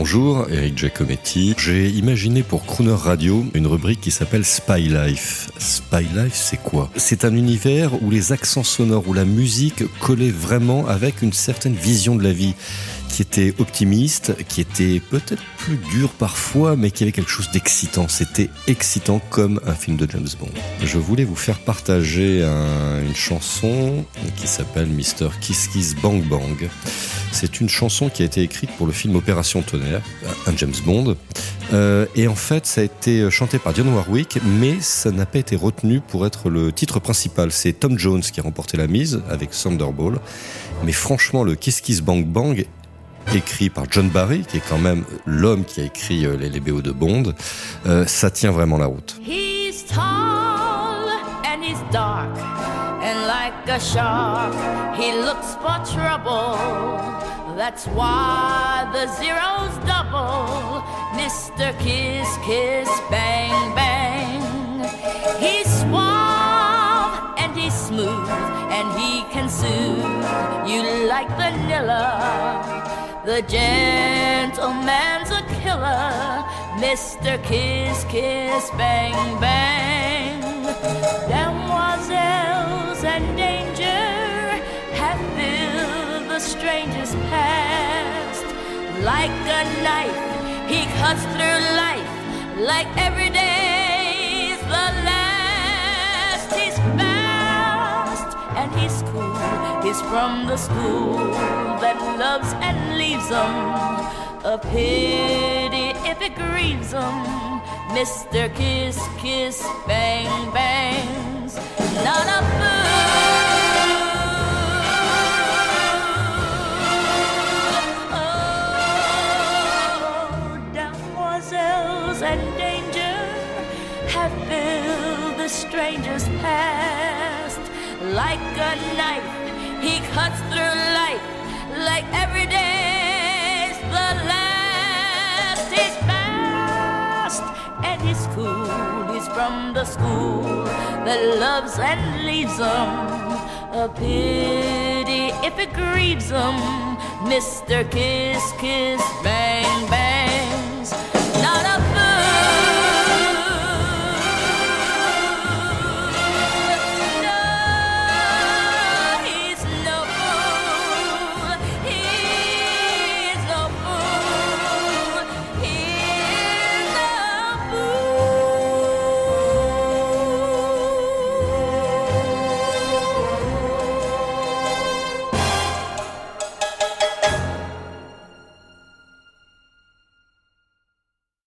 Bonjour, Eric Giacometti. J'ai imaginé pour Crooner Radio une rubrique qui s'appelle Spy Life. Spy Life, c'est quoi? C'est un univers où les accents sonores, où la musique collait vraiment avec une certaine vision de la vie qui était optimiste, qui était peut-être plus dur parfois, mais qui avait quelque chose d'excitant. C'était excitant comme un film de James Bond. Je voulais vous faire partager une chanson qui s'appelle Mr. Kiss Kiss Bang Bang. C'est une chanson qui a été écrite pour le film Opération Tonnerre, un James Bond. Euh, et en fait, ça a été chanté par Dionne Warwick, mais ça n'a pas été retenu pour être le titre principal. C'est Tom Jones qui a remporté la mise avec Thunderball. Mais franchement, le Kiss Kiss Bang Bang écrit par John Barry, qui est quand même l'homme qui a écrit euh, les, les de Bond, euh, ça tient vraiment la route. He's tall and he's dark and like a shark he looks for trouble. That's why the zeros double. Mr. Kiss Kiss Bang Bang. He's suave and he's smooth and he can soothe you like vanilla. The gentleman's a killer, Mr. Kiss Kiss Bang Bang. Demoiselles and danger have filled the stranger's past. Like a knife, he cuts through life like every day's the last. He's from the school that loves and leaves him. A pity if it grieves him. Mr. Kiss, Kiss, Bang, Bangs. Not a Oh, filled the stranger's past like a knife. He cuts through life like every day's the last. He's fast and he's cool. He's from the school that loves and leaves him. A pity if it grieves him. Mr. Kiss, Kiss, Bang.